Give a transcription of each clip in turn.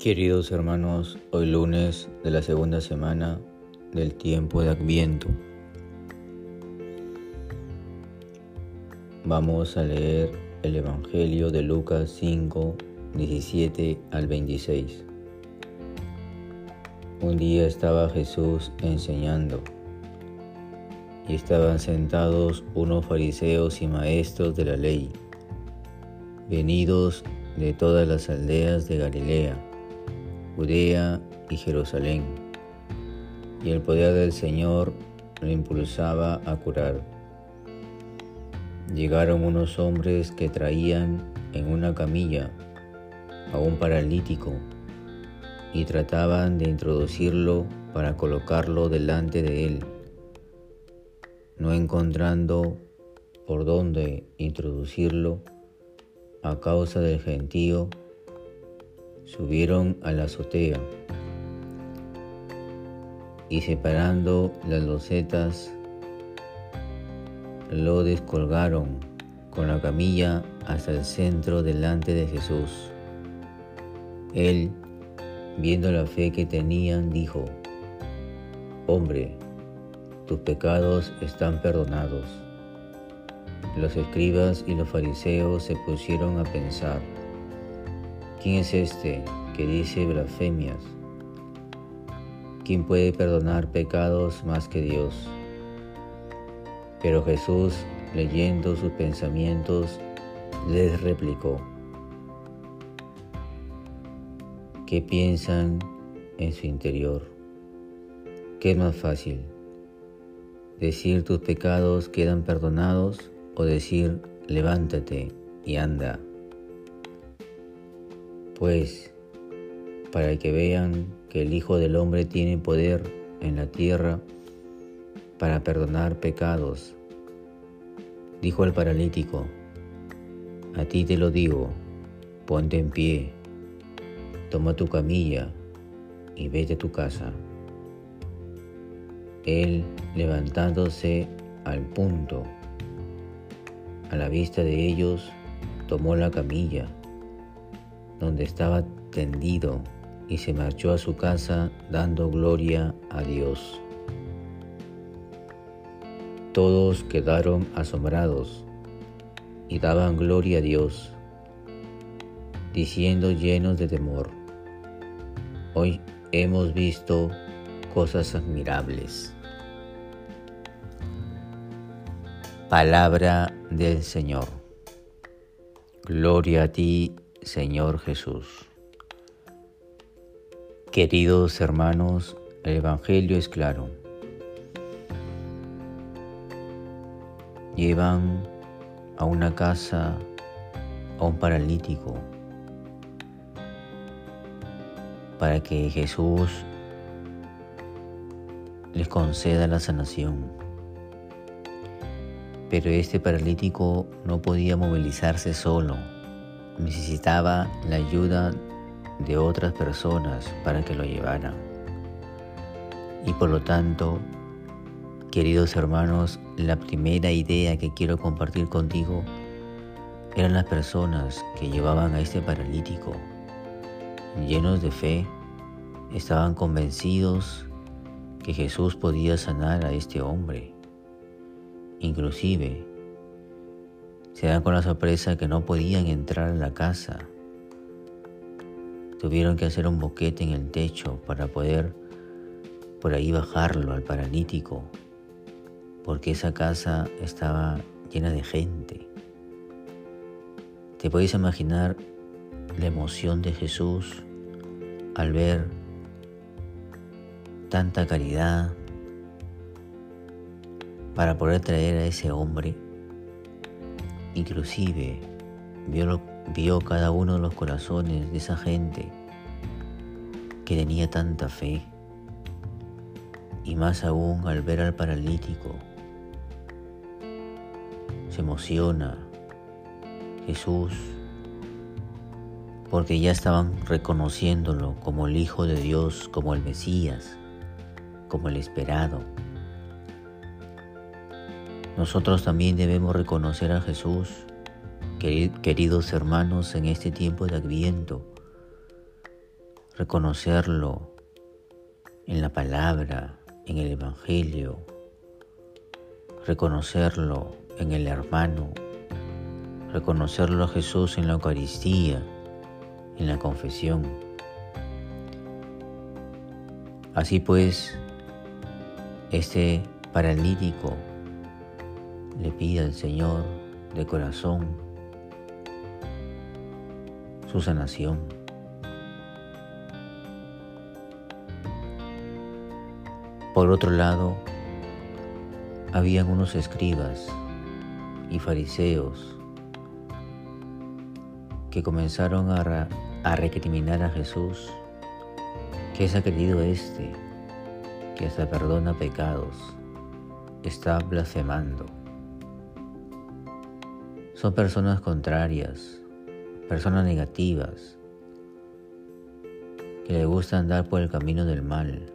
Queridos hermanos, hoy lunes de la segunda semana del tiempo de Adviento. Vamos a leer el Evangelio de Lucas 5, 17 al 26. Un día estaba Jesús enseñando y estaban sentados unos fariseos y maestros de la ley, venidos de todas las aldeas de Galilea Judea y Jerusalén, y el poder del Señor lo impulsaba a curar. Llegaron unos hombres que traían en una camilla a un paralítico y trataban de introducirlo para colocarlo delante de él, no encontrando por dónde introducirlo a causa del gentío subieron a la azotea y separando las losetas lo descolgaron con la camilla hasta el centro delante de Jesús. Él, viendo la fe que tenían, dijo, Hombre, tus pecados están perdonados. Los escribas y los fariseos se pusieron a pensar, ¿Quién es este que dice blasfemias? ¿Quién puede perdonar pecados más que Dios? Pero Jesús, leyendo sus pensamientos, les replicó, ¿qué piensan en su interior? ¿Qué es más fácil? ¿Decir tus pecados quedan perdonados o decir levántate y anda? Pues para que vean que el Hijo del Hombre tiene poder en la tierra para perdonar pecados. Dijo el paralítico, a ti te lo digo, ponte en pie, toma tu camilla y vete a tu casa. Él, levantándose al punto, a la vista de ellos, tomó la camilla donde estaba tendido y se marchó a su casa dando gloria a Dios. Todos quedaron asombrados y daban gloria a Dios, diciendo llenos de temor, hoy hemos visto cosas admirables. Palabra del Señor. Gloria a ti, Señor Jesús. Queridos hermanos, el Evangelio es claro. Llevan a una casa a un paralítico para que Jesús les conceda la sanación. Pero este paralítico no podía movilizarse solo necesitaba la ayuda de otras personas para que lo llevaran. Y por lo tanto, queridos hermanos, la primera idea que quiero compartir contigo eran las personas que llevaban a este paralítico. Llenos de fe, estaban convencidos que Jesús podía sanar a este hombre. Inclusive, se dan con la sorpresa que no podían entrar a la casa. Tuvieron que hacer un boquete en el techo para poder por ahí bajarlo al paralítico, porque esa casa estaba llena de gente. Te puedes imaginar la emoción de Jesús al ver tanta caridad para poder traer a ese hombre Inclusive vio, vio cada uno de los corazones de esa gente que tenía tanta fe. Y más aún al ver al paralítico, se emociona Jesús porque ya estaban reconociéndolo como el Hijo de Dios, como el Mesías, como el esperado. Nosotros también debemos reconocer a Jesús, queridos hermanos, en este tiempo de Adviento. reconocerlo en la palabra, en el Evangelio, reconocerlo en el hermano, reconocerlo a Jesús en la Eucaristía, en la confesión. Así pues, este paralítico le pide al Señor de corazón su sanación. Por otro lado, habían unos escribas y fariseos que comenzaron a, a recriminar a Jesús que es querido este, que hasta perdona pecados, está blasfemando. Son personas contrarias, personas negativas, que le gusta andar por el camino del mal.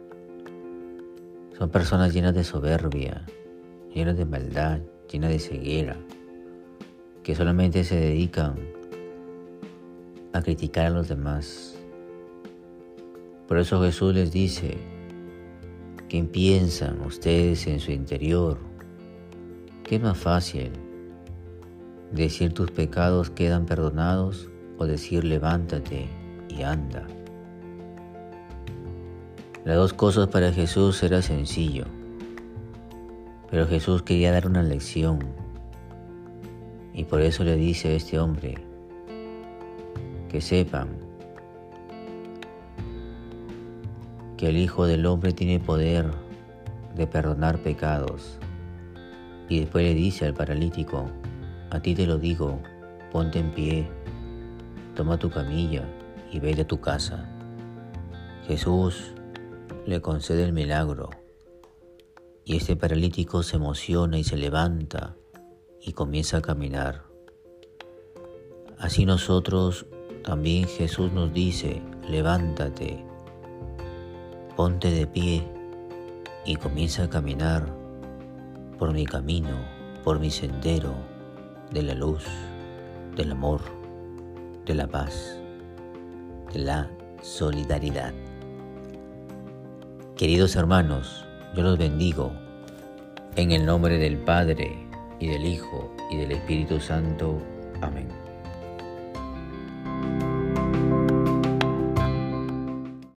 Son personas llenas de soberbia, llenas de maldad, llenas de ceguera, que solamente se dedican a criticar a los demás. Por eso Jesús les dice, ¿qué piensan ustedes en su interior? ¿Qué es más fácil? ¿Decir tus pecados quedan perdonados o decir levántate y anda? Las dos cosas para Jesús era sencillo, pero Jesús quería dar una lección y por eso le dice a este hombre que sepan que el Hijo del Hombre tiene poder de perdonar pecados. Y después le dice al paralítico, a ti te lo digo, ponte en pie, toma tu camilla y ve a tu casa. Jesús le concede el milagro y este paralítico se emociona y se levanta y comienza a caminar. Así nosotros también Jesús nos dice, levántate, ponte de pie y comienza a caminar por mi camino, por mi sendero de la luz, del amor, de la paz, de la solidaridad. Queridos hermanos, yo los bendigo en el nombre del Padre y del Hijo y del Espíritu Santo. Amén.